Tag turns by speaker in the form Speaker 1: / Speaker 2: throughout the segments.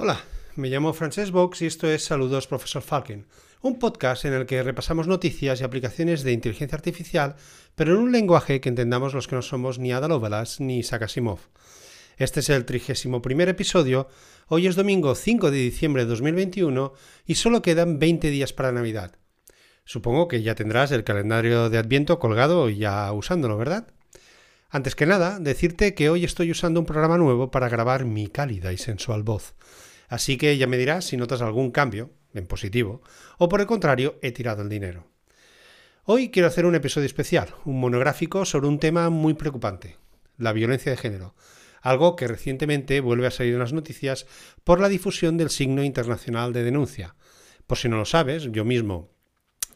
Speaker 1: Hola, me llamo Francesc Box y esto es Saludos Profesor Falken, un podcast en el que repasamos noticias y aplicaciones de inteligencia artificial, pero en un lenguaje que entendamos los que no somos ni Ada Lovelace ni Isaac Asimov. Este es el 31 episodio, hoy es domingo 5 de diciembre de 2021 y solo quedan 20 días para Navidad. Supongo que ya tendrás el calendario de Adviento colgado y ya usándolo, ¿verdad? Antes que nada, decirte que hoy estoy usando un programa nuevo para grabar mi cálida y sensual voz. Así que ya me dirás si notas algún cambio, en positivo, o por el contrario, he tirado el dinero. Hoy quiero hacer un episodio especial, un monográfico sobre un tema muy preocupante, la violencia de género, algo que recientemente vuelve a salir en las noticias por la difusión del signo internacional de denuncia. Por si no lo sabes, yo mismo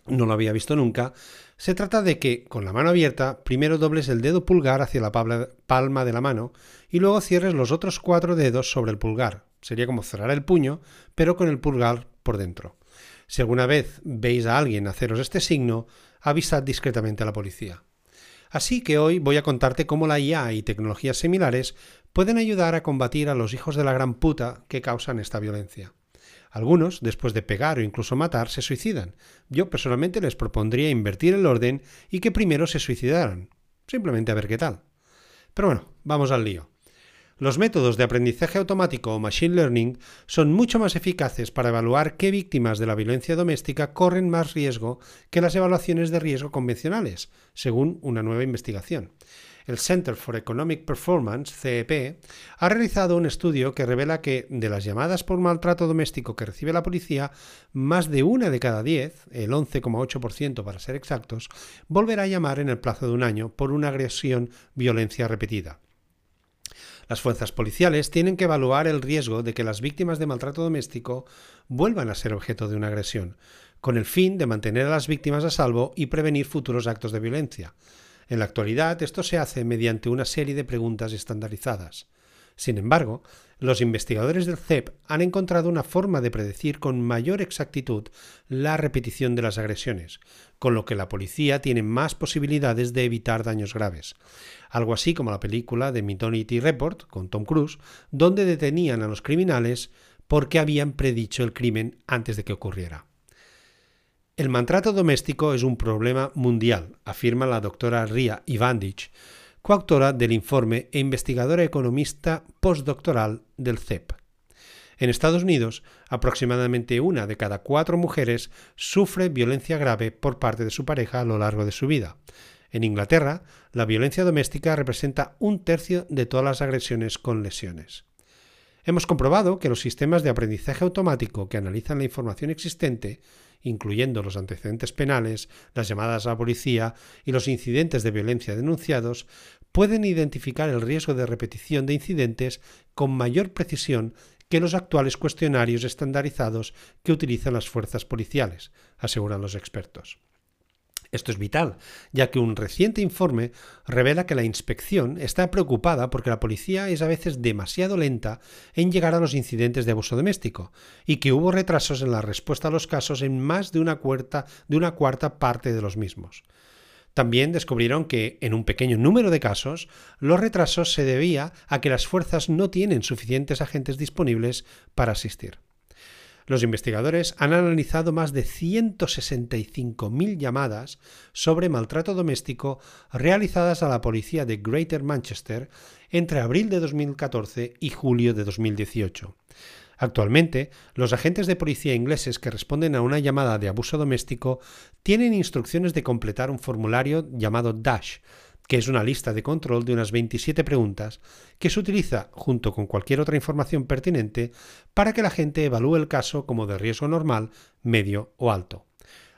Speaker 1: no lo había visto nunca, se trata de que, con la mano abierta, primero dobles el dedo pulgar hacia la palma de la mano y luego cierres los otros cuatro dedos sobre el pulgar, Sería como cerrar el puño, pero con el pulgar por dentro. Si alguna vez veis a alguien haceros este signo, avisad discretamente a la policía. Así que hoy voy a contarte cómo la IA y tecnologías similares pueden ayudar a combatir a los hijos de la gran puta que causan esta violencia. Algunos, después de pegar o incluso matar, se suicidan. Yo personalmente les propondría invertir el orden y que primero se suicidaran. Simplemente a ver qué tal. Pero bueno, vamos al lío. Los métodos de aprendizaje automático o machine learning son mucho más eficaces para evaluar qué víctimas de la violencia doméstica corren más riesgo que las evaluaciones de riesgo convencionales, según una nueva investigación. El Center for Economic Performance, CEP, ha realizado un estudio que revela que de las llamadas por maltrato doméstico que recibe la policía, más de una de cada diez, el 11,8% para ser exactos, volverá a llamar en el plazo de un año por una agresión violencia repetida. Las fuerzas policiales tienen que evaluar el riesgo de que las víctimas de maltrato doméstico vuelvan a ser objeto de una agresión, con el fin de mantener a las víctimas a salvo y prevenir futuros actos de violencia. En la actualidad esto se hace mediante una serie de preguntas estandarizadas. Sin embargo, los investigadores del CEP han encontrado una forma de predecir con mayor exactitud la repetición de las agresiones, con lo que la policía tiene más posibilidades de evitar daños graves. Algo así como la película de Minority Report con Tom Cruise, donde detenían a los criminales porque habían predicho el crimen antes de que ocurriera. El maltrato doméstico es un problema mundial, afirma la doctora Ria Ivandich, coautora del informe e investigadora economista postdoctoral del CEP. En Estados Unidos, aproximadamente una de cada cuatro mujeres sufre violencia grave por parte de su pareja a lo largo de su vida. En Inglaterra, la violencia doméstica representa un tercio de todas las agresiones con lesiones. Hemos comprobado que los sistemas de aprendizaje automático que analizan la información existente incluyendo los antecedentes penales, las llamadas a la policía y los incidentes de violencia denunciados, pueden identificar el riesgo de repetición de incidentes con mayor precisión que los actuales cuestionarios estandarizados que utilizan las fuerzas policiales, aseguran los expertos. Esto es vital, ya que un reciente informe revela que la inspección está preocupada porque la policía es a veces demasiado lenta en llegar a los incidentes de abuso doméstico y que hubo retrasos en la respuesta a los casos en más de una cuarta, de una cuarta parte de los mismos. También descubrieron que, en un pequeño número de casos, los retrasos se debía a que las fuerzas no tienen suficientes agentes disponibles para asistir. Los investigadores han analizado más de 165.000 llamadas sobre maltrato doméstico realizadas a la policía de Greater Manchester entre abril de 2014 y julio de 2018. Actualmente, los agentes de policía ingleses que responden a una llamada de abuso doméstico tienen instrucciones de completar un formulario llamado DASH, que es una lista de control de unas 27 preguntas que se utiliza junto con cualquier otra información pertinente para que la gente evalúe el caso como de riesgo normal, medio o alto.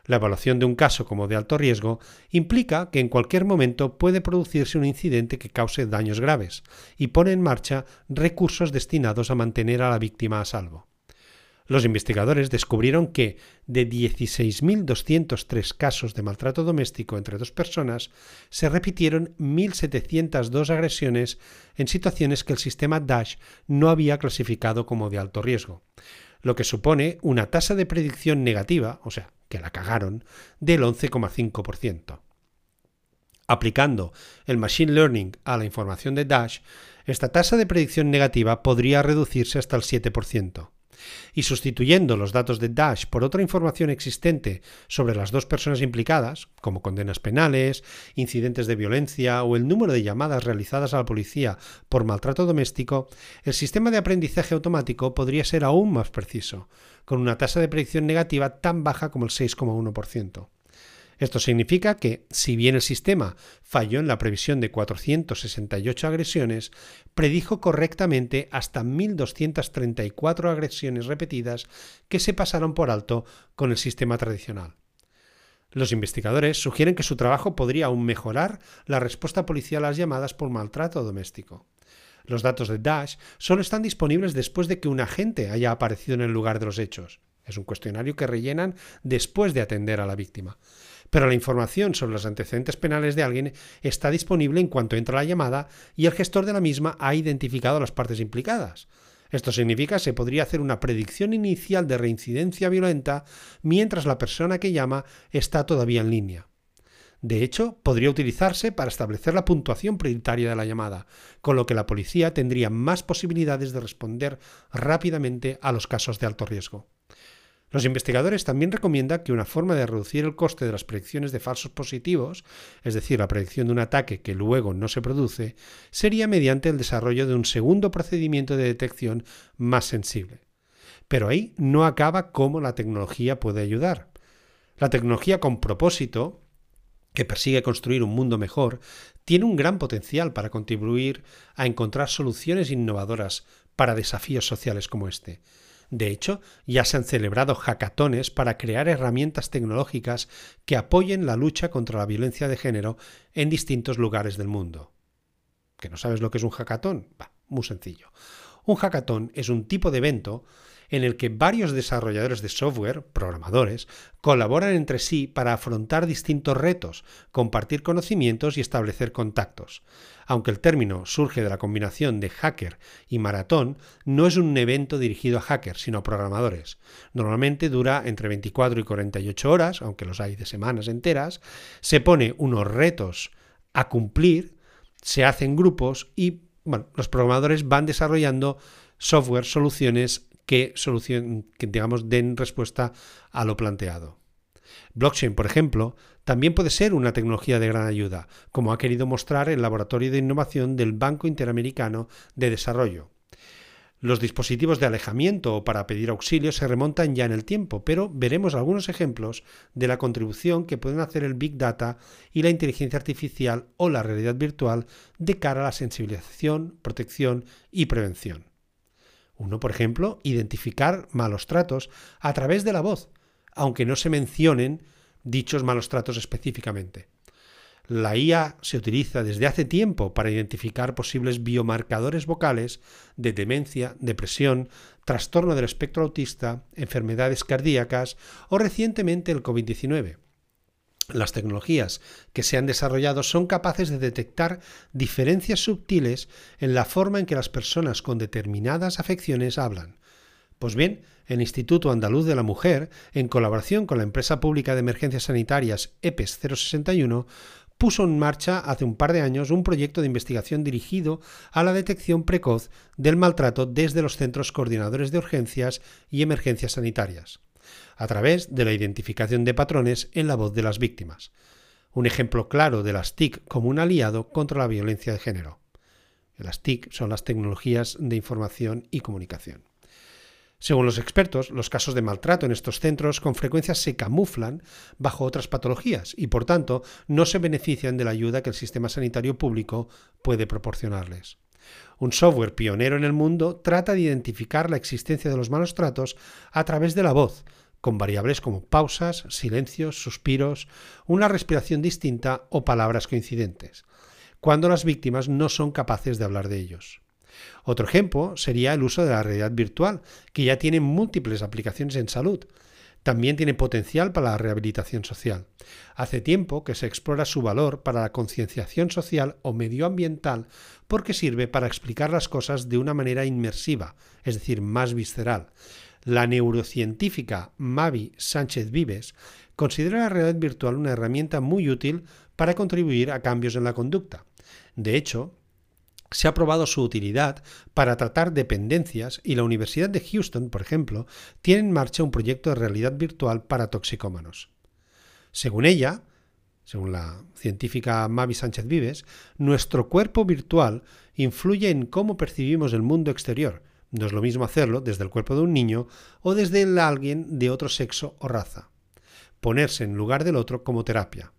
Speaker 1: La evaluación de un caso como de alto riesgo implica que en cualquier momento puede producirse un incidente que cause daños graves y pone en marcha recursos destinados a mantener a la víctima a salvo. Los investigadores descubrieron que de 16.203 casos de maltrato doméstico entre dos personas, se repitieron 1.702 agresiones en situaciones que el sistema DASH no había clasificado como de alto riesgo, lo que supone una tasa de predicción negativa, o sea, que la cagaron, del 11,5%. Aplicando el Machine Learning a la información de Dash, esta tasa de predicción negativa podría reducirse hasta el 7%. Y sustituyendo los datos de Dash por otra información existente sobre las dos personas implicadas, como condenas penales, incidentes de violencia o el número de llamadas realizadas a la policía por maltrato doméstico, el sistema de aprendizaje automático podría ser aún más preciso, con una tasa de predicción negativa tan baja como el 6,1%. Esto significa que, si bien el sistema falló en la previsión de 468 agresiones, predijo correctamente hasta 1.234 agresiones repetidas que se pasaron por alto con el sistema tradicional. Los investigadores sugieren que su trabajo podría aún mejorar la respuesta policial a las llamadas por maltrato doméstico. Los datos de Dash solo están disponibles después de que un agente haya aparecido en el lugar de los hechos. Es un cuestionario que rellenan después de atender a la víctima pero la información sobre los antecedentes penales de alguien está disponible en cuanto entra la llamada y el gestor de la misma ha identificado a las partes implicadas. Esto significa que se podría hacer una predicción inicial de reincidencia violenta mientras la persona que llama está todavía en línea. De hecho, podría utilizarse para establecer la puntuación prioritaria de la llamada, con lo que la policía tendría más posibilidades de responder rápidamente a los casos de alto riesgo. Los investigadores también recomiendan que una forma de reducir el coste de las predicciones de falsos positivos, es decir, la predicción de un ataque que luego no se produce, sería mediante el desarrollo de un segundo procedimiento de detección más sensible. Pero ahí no acaba cómo la tecnología puede ayudar. La tecnología con propósito, que persigue construir un mundo mejor, tiene un gran potencial para contribuir a encontrar soluciones innovadoras para desafíos sociales como este. De hecho, ya se han celebrado hackatones para crear herramientas tecnológicas que apoyen la lucha contra la violencia de género en distintos lugares del mundo. ¿Que no sabes lo que es un hackatón? muy sencillo. Un hackatón es un tipo de evento en el que varios desarrolladores de software, programadores, colaboran entre sí para afrontar distintos retos, compartir conocimientos y establecer contactos. Aunque el término surge de la combinación de hacker y maratón, no es un evento dirigido a hackers, sino a programadores. Normalmente dura entre 24 y 48 horas, aunque los hay de semanas enteras, se pone unos retos a cumplir, se hacen grupos y bueno, los programadores van desarrollando software, soluciones que, digamos, den respuesta a lo planteado. Blockchain, por ejemplo, también puede ser una tecnología de gran ayuda, como ha querido mostrar el Laboratorio de Innovación del Banco Interamericano de Desarrollo. Los dispositivos de alejamiento o para pedir auxilio se remontan ya en el tiempo, pero veremos algunos ejemplos de la contribución que pueden hacer el Big Data y la inteligencia artificial o la realidad virtual de cara a la sensibilización, protección y prevención. Uno, por ejemplo, identificar malos tratos a través de la voz, aunque no se mencionen dichos malos tratos específicamente. La IA se utiliza desde hace tiempo para identificar posibles biomarcadores vocales de demencia, depresión, trastorno del espectro autista, enfermedades cardíacas o recientemente el COVID-19. Las tecnologías que se han desarrollado son capaces de detectar diferencias sutiles en la forma en que las personas con determinadas afecciones hablan. Pues bien, el Instituto Andaluz de la Mujer, en colaboración con la empresa pública de emergencias sanitarias EPES 061, puso en marcha hace un par de años un proyecto de investigación dirigido a la detección precoz del maltrato desde los centros coordinadores de urgencias y emergencias sanitarias a través de la identificación de patrones en la voz de las víctimas. Un ejemplo claro de las TIC como un aliado contra la violencia de género. Las TIC son las tecnologías de información y comunicación. Según los expertos, los casos de maltrato en estos centros con frecuencia se camuflan bajo otras patologías y, por tanto, no se benefician de la ayuda que el sistema sanitario público puede proporcionarles. Un software pionero en el mundo trata de identificar la existencia de los malos tratos a través de la voz, con variables como pausas, silencios, suspiros, una respiración distinta o palabras coincidentes, cuando las víctimas no son capaces de hablar de ellos. Otro ejemplo sería el uso de la realidad virtual, que ya tiene múltiples aplicaciones en salud. También tiene potencial para la rehabilitación social. Hace tiempo que se explora su valor para la concienciación social o medioambiental porque sirve para explicar las cosas de una manera inmersiva, es decir, más visceral, la neurocientífica Mavi Sánchez Vives considera la realidad virtual una herramienta muy útil para contribuir a cambios en la conducta. De hecho, se ha probado su utilidad para tratar dependencias y la Universidad de Houston, por ejemplo, tiene en marcha un proyecto de realidad virtual para toxicómanos. Según ella, según la científica Mavi Sánchez Vives, nuestro cuerpo virtual influye en cómo percibimos el mundo exterior. No es lo mismo hacerlo desde el cuerpo de un niño o desde el alguien de otro sexo o raza. Ponerse en lugar del otro como terapia.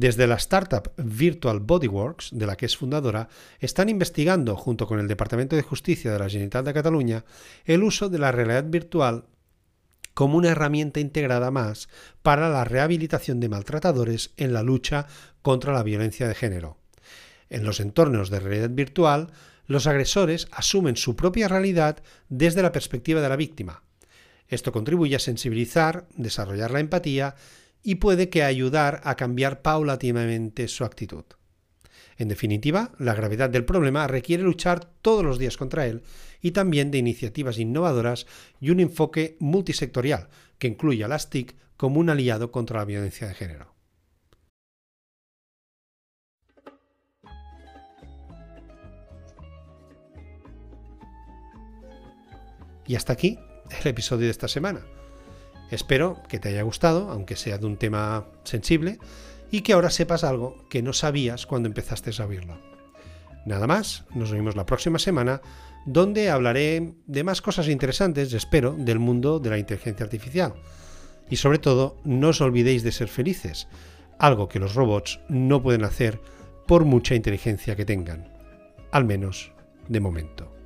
Speaker 1: Desde la startup Virtual Bodyworks, de la que es fundadora, están investigando, junto con el Departamento de Justicia de la Generalitat de Cataluña, el uso de la realidad virtual como una herramienta integrada más para la rehabilitación de maltratadores en la lucha contra la violencia de género. En los entornos de realidad virtual, los agresores asumen su propia realidad desde la perspectiva de la víctima. Esto contribuye a sensibilizar, desarrollar la empatía y puede que ayudar a cambiar paulatinamente su actitud. En definitiva, la gravedad del problema requiere luchar todos los días contra él y también de iniciativas innovadoras y un enfoque multisectorial que incluya a las TIC como un aliado contra la violencia de género. Y hasta aquí el episodio de esta semana. Espero que te haya gustado, aunque sea de un tema sensible, y que ahora sepas algo que no sabías cuando empezaste a oírlo. Nada más, nos vemos la próxima semana, donde hablaré de más cosas interesantes, espero, del mundo de la inteligencia artificial. Y sobre todo, no os olvidéis de ser felices, algo que los robots no pueden hacer por mucha inteligencia que tengan, al menos de momento.